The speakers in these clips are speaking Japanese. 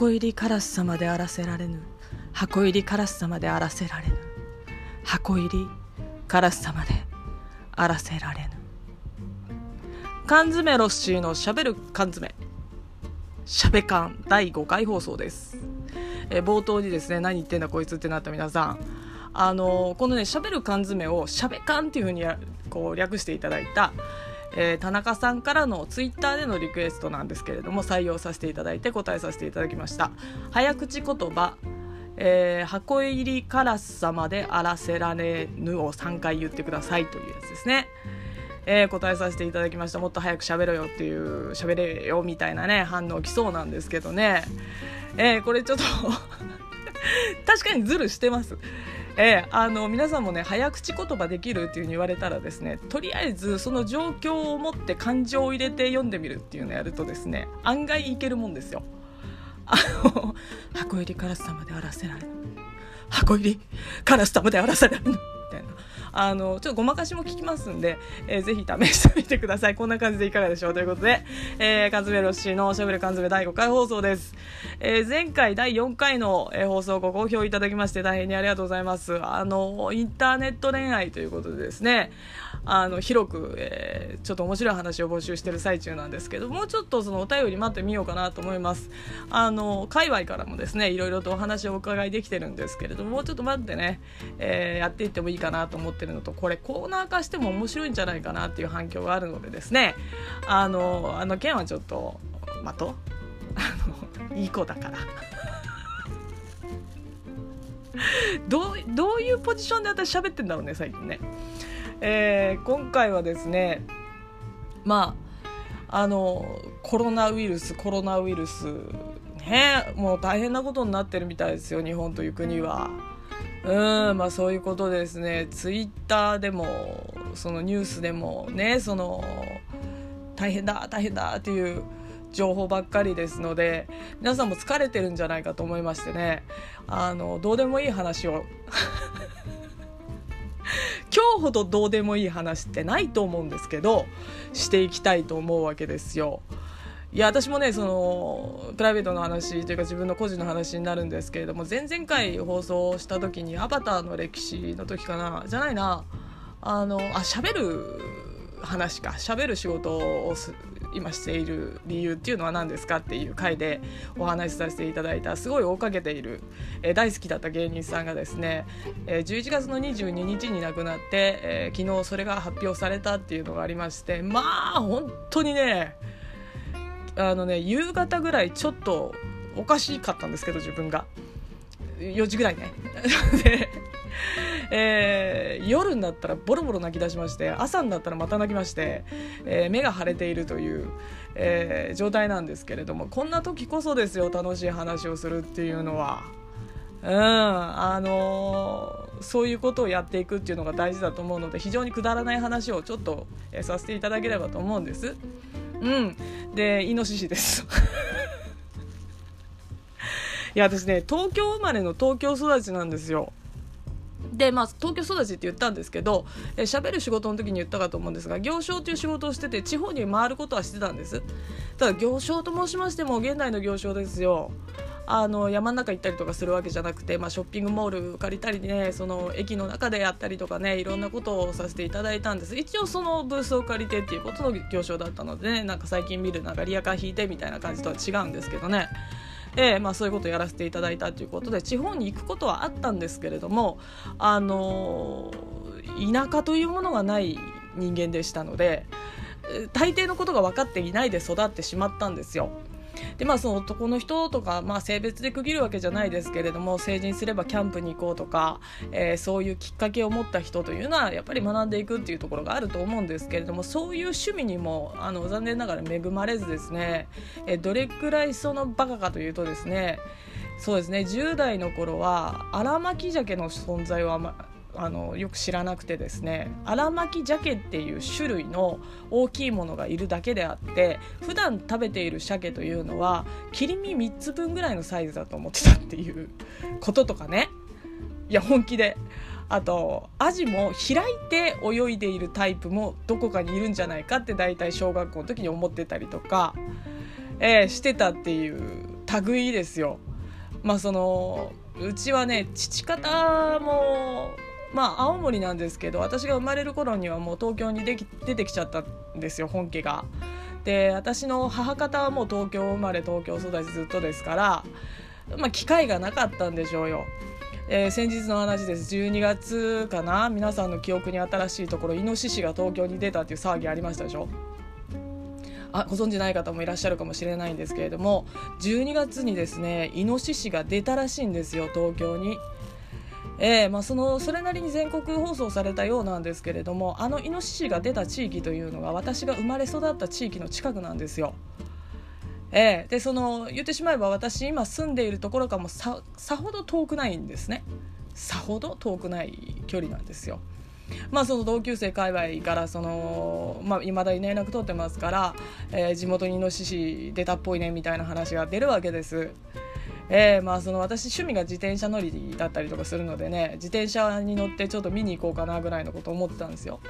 箱入りカラス様であらせられぬ。箱入りカラス様であらせられぬ。箱入りカラス様であらせられぬ。缶詰ロッシーのしゃべる缶詰。しゃべ缶第5回放送です。え冒頭にですね何言ってんだこいつってなった皆さん。あのこのねしゃべる缶詰をしゃべ缶っていうふうにこう略していただいたえー、田中さんからのツイッターでのリクエストなんですけれども採用させていただいて答えさせていただきました。早口言葉えー、箱入りカラス様であらせられぬを3回言ってくださいというやつですね。えー、答えさせていただきました。もっと早く喋ろよっていう喋れよみたいなね反応来そうなんですけどね、えー、これちょっと 確かにズルしてます。えー、あの皆さんもね早口言葉できるっていううに言われたらですねとりあえずその状況を持って感情を入れて読んでみるっていうのをやるとですね案外いけるもんですよ。あの箱入りカラス様であらせられる箱入りカラス様であらせられるあのちょっとごまかしも聞きますんで、えー、ぜひ試してみてください。こんな感じでいかがでしょうということで、えー、缶詰ロッシーのしゃべる缶詰第5回放送です、えー、前回第4回の、え、放送ご好評いただきまして大変にありがとうございます。あのインターネット恋愛ということでですね。あの広く、えー、ちょっと面白い話を募集してる最中なんですけどもうちょっとそのお便り待ってみようかなと思います。あの界隈からもですねいろいろとお話をお伺いできてるんですけれどももうちょっと待ってね、えー、やっていってもいいかなと思ってるのとこれコーナー化しても面白いんじゃないかなっていう反響があるのでですねあのあの件はちょっと待とあのいい子だから。どうどういうポジションで私喋ってんだろうね最近ね。えー、今回はですねまああのコロナウイルスコロナウイルスねもう大変なことになってるみたいですよ日本という国は。うんまあそういうことですね。ツイッターでもそのニュースでもねその大変だ大変だっていう情報ばっかりですので皆さんも疲れてるんじゃないかと思いましてね。あのどうでもいい話を。今日ほどどうでもいい話ってないと思うんですけどしていきたいと思うわけですよ。いや私もねそのプライベートの話というか自分の個人の話になるんですけれども前々回放送した時に「アバターの歴史」の時かなじゃないなあのあ喋る話か喋る仕事を今している理由っていうのは何ですかっていう回でお話しさせていただいたすごい追っかけている、えー、大好きだった芸人さんがですね、えー、11月の22日に亡くなって、えー、昨日それが発表されたっていうのがありましてまあ本当にねあのね夕方ぐらいちょっとおかしかったんですけど自分が。4時ぐらいね。で えー、夜になったらボロボロ泣き出しまして朝になったらまた泣きまして、えー、目が腫れているという、えー、状態なんですけれどもこんな時こそですよ楽しい話をするっていうのは。うんあのー、そういうことをやっていくっていうのが大事だと思うので非常にくだらない話をちょっと、えさせていただければと思うんです。うん、でイノシシです いや私ね東京生まれの東京育ちなんですよでまあ東京育ちって言ったんですけど喋、える仕事の時に言ったかと思うんですが行商という仕事をしてて地方に回ることはしてたんです。ただ行商と申しましても現代の行商ですよ。あの山の中行ったりとかするわけじゃなくて、まあ、ショッピングモール借りたりねその駅の中でやったりとかねいろんなことをさせていただいたんです。一応そのブースを借りてっていうことの行商だったのでねなんか最近見るなんかリアカー引いてみたいな感じとは違うんですけどね。えーまあ、そういうことをやらせていただいたということで地方に行くことはあったんですけれども、あのー、田舎というものがない人間でしたので大抵のことが分かっていないで育ってしまったんですよ。でまあその男の人とか、まあ、性別で区切るわけじゃないですけれども成人すればキャンプに行こうとか、えー、そういうきっかけを持った人というのはやっぱり学んでいくっていうところがあると思うんですけれどもそういう趣味にもあの残念ながら恵まれずですね、えー、どれくらいそのバカかというとですねそうですね10代の頃は荒巻鮭の存在は、まあのよく知らなくてですね荒巻鮭っていう種類の大きいものがいるだけであって普段食べている鮭というのは切り身3つ分ぐらいのサイズだと思ってたっていうこととかねいや本気であとアジも開いて泳いでいるタイプもどこかにいるんじゃないかって大体小学校の時に思ってたりとか、えー、してたっていう類ですよ。まあそのうちはね父方もまあ青森なんですけど私が生まれる頃にはもう東京にでき出てきちゃったんですよ本家が。で私の母方はもう東京生まれ東京育ちずっとですから、まあ、機会がなかったんでしょうよ。えー、先日の話です12月かな皆さんの記憶に新しいところイノシシが東京に出たっていう騒ぎありましたでしょあご存じない方もいらっしゃるかもしれないんですけれども12月にですねイノシシが出たらしいんですよ東京に。えーまあ、そのそれなりに全国放送されたようなんですけれどもあのイノシシが出た地域というのが私が生まれ育った地域の近くなんですよ。えー、でその言ってしまえば私今住んでいるところかもささほど遠くないんですねさほど遠くない距離なんですよ。まあその同級生界隈からそのまあ未だに連絡取ってますから、えー、地元にイノシシ出たっぽいねみたいな話が出るわけです。えー、まあその私趣味が自転車乗りだったりとかするのでね自転車に乗ってちょっと見に行こうかなぐらいのこと思ってたんですよ。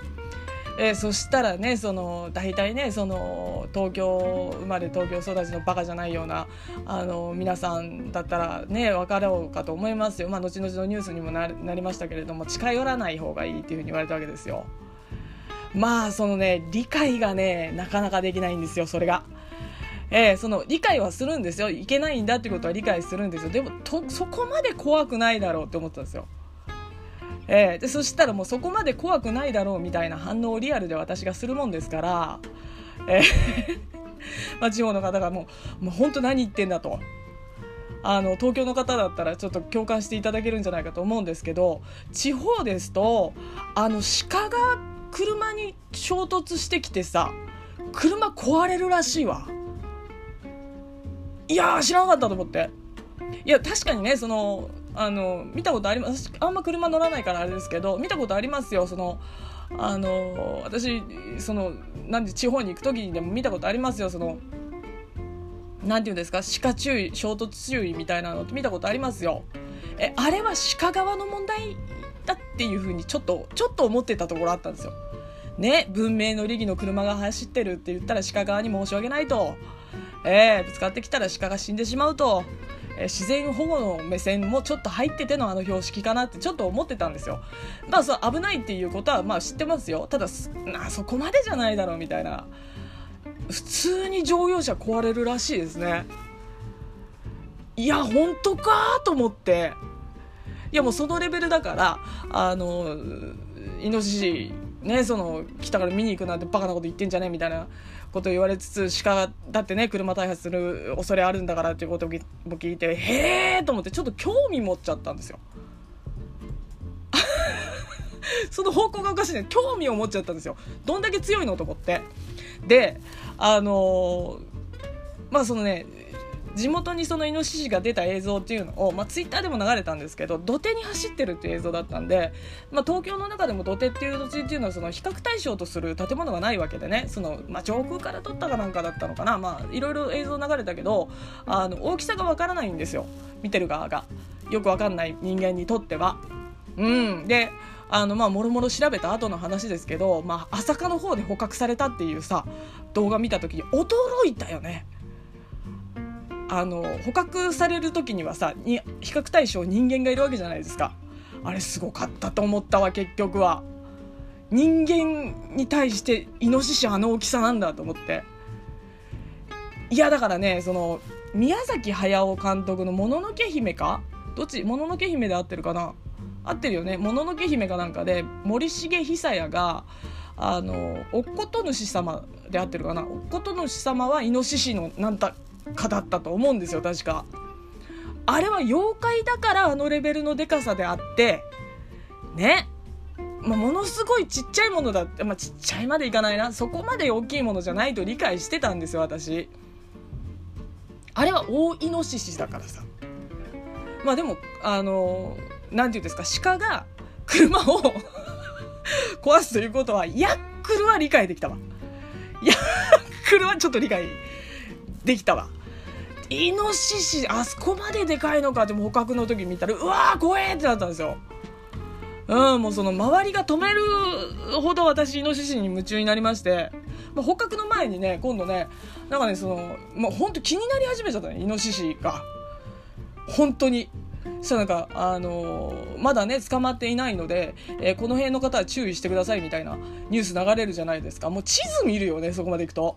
えー、そしたらねその大体ねその東京生まれ東京育ちのバカじゃないようなあの皆さんだったらね分かろうかと思いますよまあ後々のニュースにもなりましたけれども近寄らない方がいいっていうふうに言われたわけですよ。まあそのね理解がねなかなかできないんですよそれが。えー、その理解はするんですよいけないんだってことは理解するんですよでもとそこまで怖くないだろうって思ったんですよ。えー、でそしたらもうそこまで怖くないだろうみたいな反応をリアルで私がするもんですから、えー まあ、地方の方がもうもう本当何言ってんだと。あの東京の方だったらちょっと共感していただけるんじゃないかと思うんですけど地方ですとあの鹿が車に衝突してきてさ車壊れるらしいわいや知らなかったと思って。いや確かにねそのあの見たことありますあんま車乗らないからあれですけど見たことありますよそのあの私そのなんで地方に行く時にでも見たことありますよそのなんていうんですか鹿注意衝突注意みたいなのって見たことありますよ。えあれは鹿側の問題だっていうふうにちょっとちょっと思ってたところあったんですよ。ね文明の利器の車が走ってるって言ったら鹿側に申し訳ないと。えー、ぶつかってきたら鹿が死んでしまうとえ自然保護の目線もちょっと入っててのあの標識かなってちょっと思ってたんですよ。まあそう危ないっていうことはまあ知ってますよ。ただなそこまでじゃないだろうみたいな。普通に乗用車壊れるらしいですね。いや本当かと思って。いやもうそのレベルだからあのイノシシねその来たから見に行くなんてバカなこと言ってんじゃねえみたいなこと言われつつ鹿だってね車大発する恐れあるんだからっていうことも聞いてへえと思ってちょっと興味持っちゃったんですよ。その方向がおかしいね。興味を持っちゃったんですよ。どんだけ強いの？と思って。であのー、まあそのね地元にそのイノシシが出た映像っていうのを、まあ、ツイッターでも流れたんですけど土手に走ってるっていう映像だったんで、まあ、東京の中でも土手っていう土地っていうのはその比較対象とする建物がないわけでね。その、まあ、上空から撮ったかなんかだったのかな、まあ、いろいろ映像流れたけどあの大きさがわからないんですよ。見てる側が。よくわかんない人間にとっては。うん、であのまあもろもろ調べた後の話ですけど、まあ、朝霞の方で捕獲されたっていうさ動画見た時に驚いたよね。あの捕獲される時にはさに比較対象人間がいるわけじゃないですか。あれすごかったと思ったわ結局は。人間に対してイノシシあの大きさなんだと思って。いやだからねその宮崎駿監督の「もののけ姫」か？どっち？もののけ姫で合ってるかな？合ってるよね。もののけ姫かなんかで森重久彌があのおっこと主様で合ってるかな？おっこと主様はイノシシのなんただったと思うんですよ確か。あれは妖怪だからあのレベルのでかさであってね。まあ、ものすごいちっちゃいものだって、まあ、ちっちゃいまでいかないな。そこまで大きいものじゃないと理解してたんですよ私。あれは大イノシシだからさ。まあでもあの何て言うんですか鹿が車を壊すということはヤックルは理解できたわ。ヤックルはちょっと理解できたわ。イノシシあそこまででかいのかって捕獲の時見たらうわー怖えってなったんですよ。うんもうその周りが止めるほど私イノシシに夢中になりまして。まあ、捕獲の前にね今度ねなんかねその、まあ、本当気になり始めちゃったねイノシシが。本当に。そしたなんか、あのー、まだね、捕まっていないので、えー、この辺の方は注意してくださいみたいなニュース流れるじゃないですか。もう地図見るよね、そこまで行くと。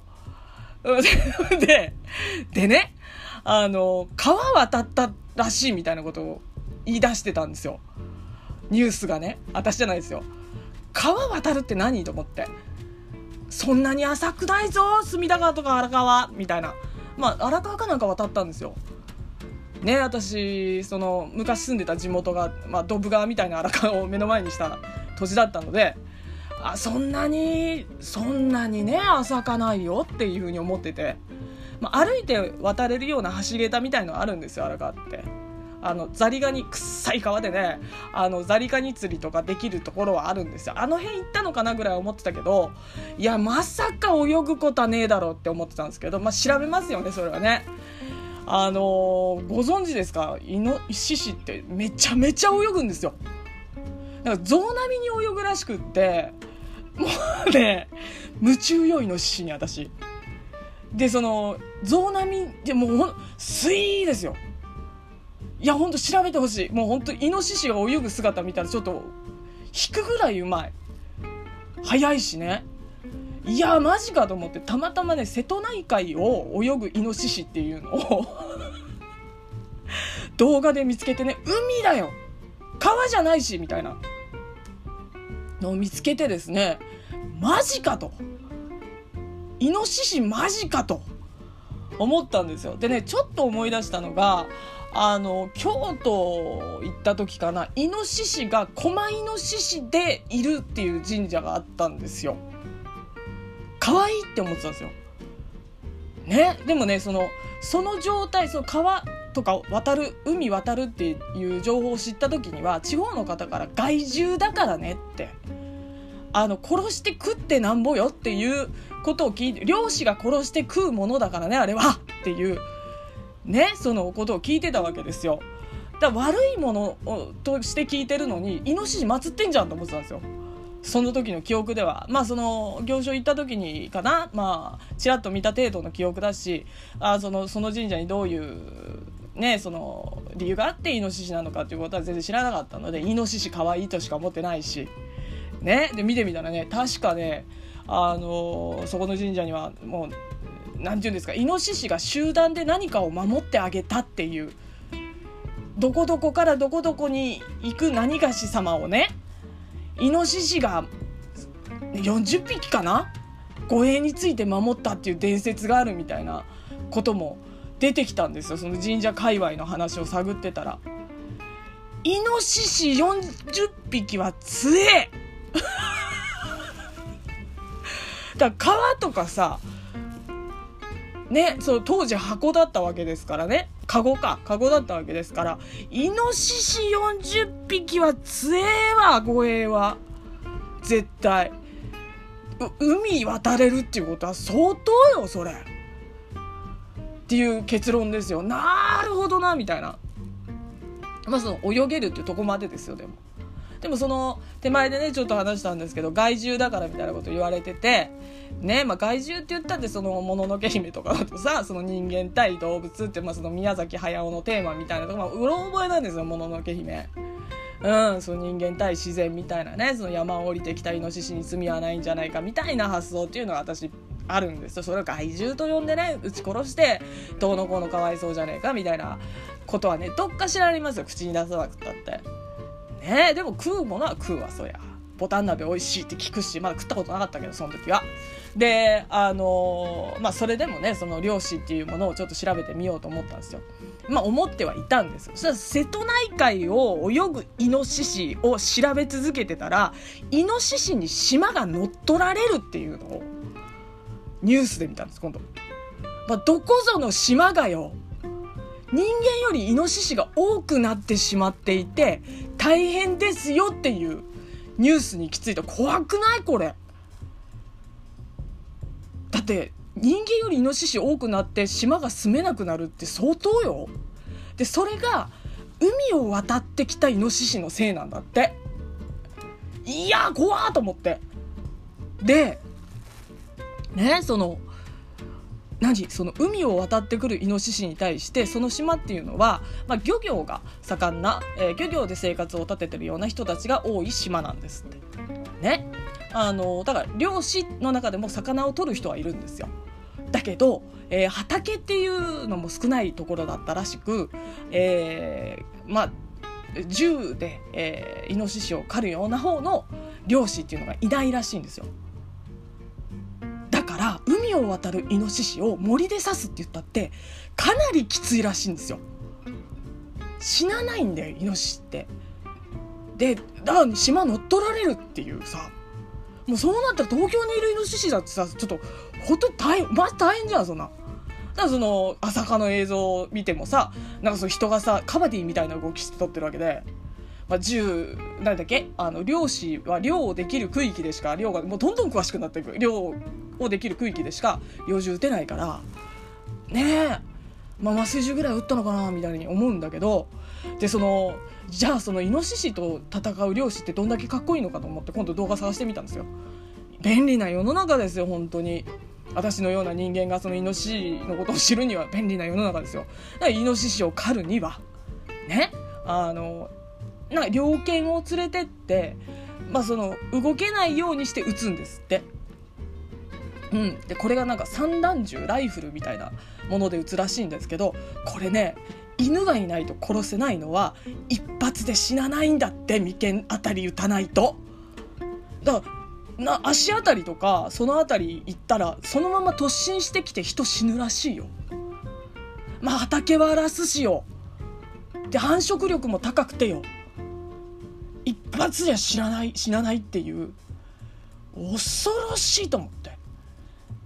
で、でね、あの、川渡ったらしいみたいなことを言い出してたんですよ。ニュースがね。私じゃないですよ。川渡るって何と思って。そんなに浅くないぞ隅田川とか荒川みたいな。まあ、荒川かなんか渡ったんですよ。ね私その昔住んでた地元が、まあ、ドブ川みたいな荒川を目の前にした土地だったのであそんなにそんなにね浅かないよっていうふうに思ってて、まあ、歩いて渡れるような橋桁みたいのあるんですよ荒川って。あのザリガニ臭い川でねあのザリガニ釣りとかできるところはあるんですよあの辺行ったのかなぐらい思ってたけどいやまさか泳ぐことはねえだろうって思ってたんですけどまあ調べますよねそれはねあのー、ご存知ですか？イノシシってめちゃめちゃ泳ぐんですよ。なんか象並みに泳ぐらしくって、もうね、夢中よ、イノシシに私。で、その、象並み、でもうほん、スイーですよ。いや、ほんと調べてほしい。もうほんと、イノシシが泳ぐ姿見たらちょっと、引くぐらいうまい。早いしね。いやマジかと思ってたまたまね瀬戸内海を泳ぐイノシシっていうのを 動画で見つけてね海だよ川じゃないしみたいなのを見つけてですねマジかとイノシシマジかと。思ったんですよ。でねちょっと思い出したのがあの京都行った時かな。イノシシが狛イノシシでいるっていう神社があったんですよ。可愛いって思ってたんですよ。ね、でもねそのその状態その川とか渡る海渡るっていう情報を知った時には地方の方から害獣だからねってあの殺して食ってなんぼよっていうことを聞いて漁師が殺して食うものだからねあれは。っていうねそのことを聞いてたわけですよ。だ悪いものとして聞いてるのにイノシシ祀ってんじゃんと思ってたんですよ。その時の記憶では。まあその行商行った時にかな。まあちらっと見た程度の記憶だしあそのその神社にどういうねその理由があってイノシシなのかっていうことは全然知らなかったのでイノシシ可愛いとしか思ってないし。ね。で見てみたらね確かねあのそこの神社にはもう何て言うんですかイノシシが集団で何かを守ってあげたっていうどこどこからどこどこに行く何がし様をねイノシシが40匹かな護衛について守ったっていう伝説があるみたいなことも出てきたんですよ。その神社界隈の話を探ってたら。イノシシ40匹は強え！だから川とかさねそう当時箱だったわけですからね。カゴかカゴだったわけですから。イノシシ40匹は強えわ護衛は。絶対。海渡れるっていうことは相当よそれ。っていう結論ですよ。なるほどなみたいな。まあその泳げるっていうとこまでですよでも。でもその手前でねちょっと話したんですけど害獣だからみたいなこと言われててねまあ害獣って言ったってそのもののけ姫とかだとさ その人間対動物って、まあ、その宮崎駿のテーマみたいなとこ、まあ、うろ覚えなんですよもののけ姫。うん、その人間対自然みたいなねその山を降りてきたイノシシに罪はないんじゃないかみたいな発想っていうのが私あるんですよそれを害獣と呼んでね撃ち殺してどうのこうのかわいそうじゃねえかみたいなことはねどっかしらありますよ口に出さなくたって。ね。でも食うものは食うわそりゃ。ボタン鍋美味しいって聞くしまだ食ったことなかったけどその時は。であの、まあそれでもねその漁師っていうものをちょっと調べてみようと思ったんですよ。まあ思ってはいたんですそしたら瀬戸内海を泳ぐイノシシを調べ続けてたらイノシシに島が乗っ取られるっていうのをニュースで見たんです今度、まあ、どこぞの島がよ。人間よりイノシシが多くなってしまっていて大変ですよっていうニュースにきついと怖くないこれ。だって人間よりイノシシ多くなって島が住めなくなるって相当よ。でそれが海を渡ってきたイノシシのせいなんだって。いや怖ーと思って。でねその何その海を渡ってくるイノシシに対してその島っていうのは、まあ、漁業が盛んな、えー、漁業で生活を立ててるような人たちが多い島なんですって。ね。あのだから漁師の中でも魚を取る人はいるんですよ。だけど、えー、畑っていうのも少ないところだったらしく、えー、まあ銃で、えー、イノシシを狩るような方の漁師っていうのがいないらしいんですよ。海を渡るイノシシを森で刺すって言ったってかなりきついらしいんですよ。死なないんだよイノシシって。でだ島乗っ取られるっていうさもうそうなったら東京にいるイノシシだってさちょっとほんと大変ま大変じゃんそんな。だからその朝霞の映像を見てもさなんかその人がさカバディみたいな動きして撮ってるわけで、まあ、銃何だっけ？あの漁師は漁をできる区域でしか漁がもうどんどん詳しくなっていく漁をできる区域でしか猟銃撃てないからねえまあ、麻酔銃ぐらい撃ったのかなみたいに思うんだけどでそのじゃあそのイノシシと戦う漁師ってどんだけかっこいいのかと思って今度動画探してみたんですよ。便利な世の中ですよ本当に。私のような人間がそのイノシシのことを知るには便利な世の中ですよ。だからイノシシを狩るにはねあのな猟犬を連れてってまあその動けないようにして撃つんですって。うん、でこれがなんか散弾銃ライフルみたいなもので撃つらしいんですけどこれね犬がいないと殺せないのは一発で死なないんだって眉間あたり撃たないと。だからな足あたりとかそのあたり行ったらそのまま突進してきて人死ぬらしいよ。まあ畑は荒らすしよ。で繁殖力も高くてよ。一発じゃ死なない死なないっていう恐ろしいと思って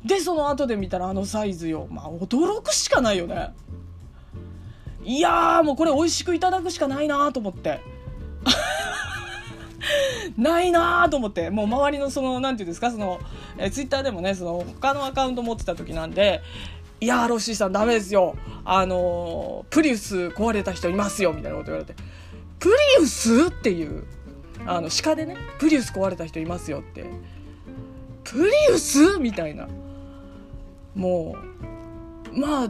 でその後で見たらあのサイズよ。まあ驚くしかないよね。いやもうこれ美味しくいただくしかないなと思って。ないなと思って。もう周りのその何て言うんですかそのえツイッターでもねその他のアカウント持ってた時なんでいやーロッシーさんダメですよ。あのー、プリウス壊れた人いますよみたいなこと言われて。プリウスっていうあの鹿でねプリウス壊れた人いますよって。プリウス？みたいな。もうまあ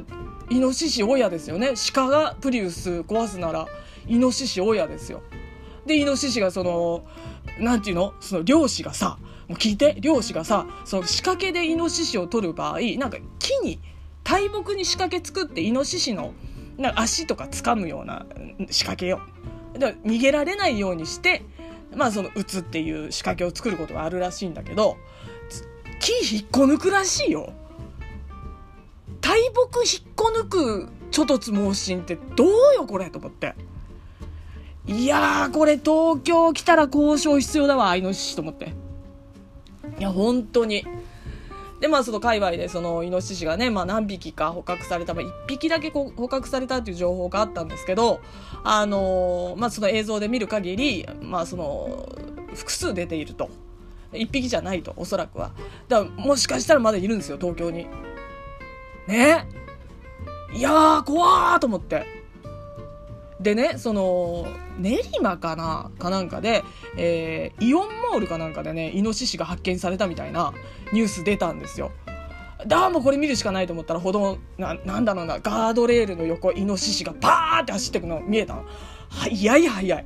イノシシ親ですよね。鹿がプリウス壊すならイノシシ親ですよ。でイノシシがそのなんていうの？その漁師がさもう聞いて。漁師がさその仕掛けでイノシシを取る場合なんか木に大木に仕掛け作ってイノシシのなんか足とか掴むような仕掛けよ。だから逃げられないようにしてまあその撃つっていう仕掛けを作ることがあるらしいんだけど木引っこ抜くらしいよ。大木引っこ抜くちょとつ盲信ってどうよこれと思って。いやーこれ東京来たら交渉必要だわイノシシと思って。いや本当に。でまあその界隈でそのイノシシがね、まあ、何匹か捕獲された、まあ、1匹だけ捕獲されたっていう情報があったんですけどあのー、まあその映像で見る限りまあその複数出ていると。1匹じゃないとおそらくは。だからもしかしたらまだいるんですよ東京に。ね。いやー怖ーと思って。でねその練馬かなかなんかで、えー、イオンモールかなんかでねイノシシが発見されたみたいなニュース出たんですよ。だもうこれ見るしかないと思ったら歩道ななんだろうなガードレールの横イノシシがパーって走ってくの見えたの。早い早い。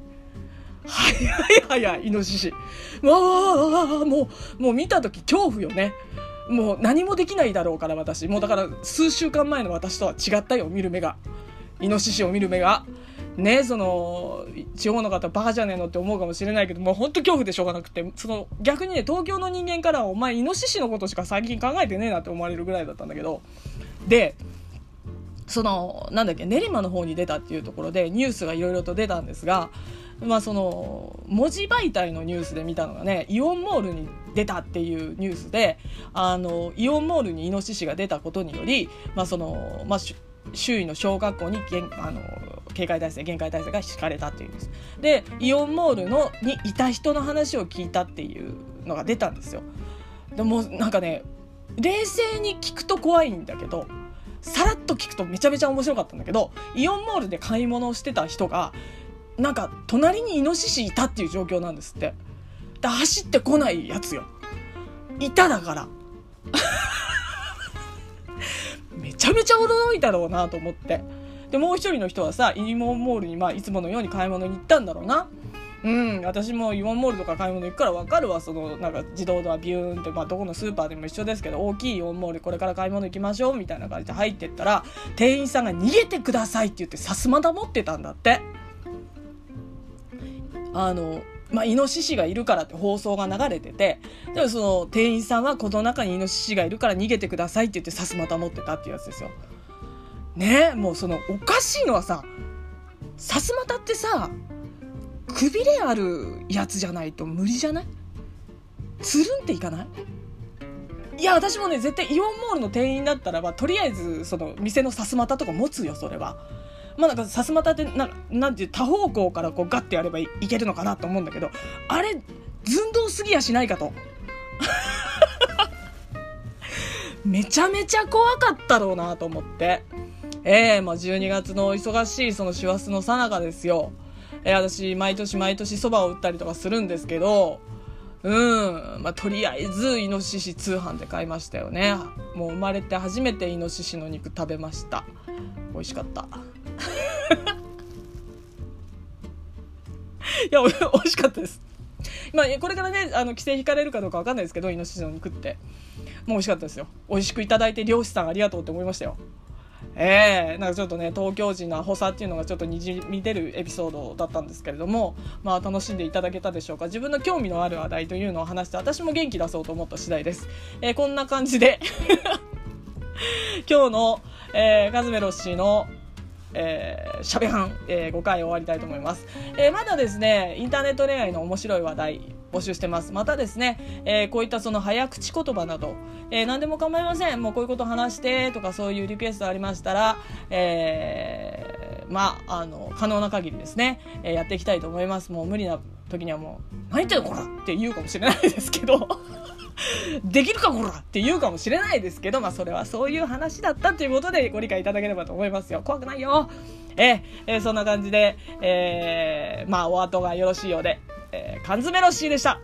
早い早いイノシシ。わあもうもう見た時恐怖よね。もう何もできないだろうから私。もうだから数週間前の私とは違ったよ見る目が。イノシシを見る目が。ねその地方の方バカじゃねえのって思うかもしれないけどもうほんと恐怖でしょうがなくてその逆にね東京の人間からはお前イノシシのことしか最近考えてねえなって思われるぐらいだったんだけど。でそのなんだっけ練馬の方に出たっていうところでニュースがいろいろと出たんですがまあその文字媒体のニュースで見たのがねイオンモールに出たっていうニュースであのイオンモールにイノシシが出たことにより、まあそのまあ、周囲の小学校にあの警戒体制厳戒態勢が敷かれたっていうんです。でイオンモールのにいた人の話を聞いたっていうのが出たんですよ。でもなんかね冷静に聞くと怖いんだけどさらっと聞くとめちゃめちゃ面白かったんだけどイオンモールで買い物をしてた人がなんか隣にイノシシいたっていう状況なんですって。で走ってこないやつよ。いただから。めちゃめちゃ驚いたろうなと思って。でもう一人の人はさイオンモールにまあいつものように買い物に行ったんだろうな。うん私もイオンモールとか買い物行くから分かるわそのなんか自動ドアビューンって、まあ、どこのスーパーでも一緒ですけど大きいイオンモールこれから買い物行きましょうみたいな感じで入ってったら店員さんが「逃げてください」って言ってさすまた持ってたんだってあのまあ、イノシシがいるからって放送が流れててでもその店員さんはこの中にイノシシがいるから逃げてくださいって言ってさすまた持ってたっていうやつですよ。ねもうそのおかしいのはささすまたってさくびれあるやつじゃないと無理じゃない？つるんっていかない？いや私もね絶対イオンモールの店員だったらばとりあえずその店のさすまたとか持つよそれは。まあなんかさすまたってなんなんていう多方向からこうガッてやればいけるのかなと思うんだけどあれ寸胴すぎやしないかと。めちゃめちゃ怖かったろうなと思って。ええー、まあ12月の忙しいその師走のさなかですよ。えー、私毎年毎年そばを売ったりとかするんですけどうんまあとりあえずイノシシ通販で買いましたよね。もう生まれて初めてイノシシの肉食べました。美味しかった。いや 美味しかったです。まあ、これからねあの規制引かれるかどうか分かんないですけどイノシシの肉って。もう美味しかったですよ。美味しくいただいて漁師さんありがとうって思いましたよ。えー、なんかちょっとね東京人のアホさっていうのがちょっとにじみ出るエピソードだったんですけれどもまあ楽しんでいただけたでしょうか？自分の興味のある話題というのを話して私も元気出そうと思った次第です、えー、こんな感じで 今日の、えー、カズメロッシーのえー、しゃべはん、えー、5回終わりたいと思います、えー、まだですねインターネット恋愛の面白い話題募集してますまたですね、えー、こういったその早口言葉など、えー、何でも構いませんもうこういうこと話してとかそういうリクエストありましたら、えー、まああの可能な限りですね、え、やっていきたいと思いますもう無理な時にはもう「何言ってんのこら!」って言うかもしれないですけど できるかこらって言うかもしれないですけど、まあそれはそういう話だったということでご理解いただければと思いますよ。怖くないよ。ええ、そんな感じで、えー、まあお後がよろしいようで、えー、缶詰ロッシーでした。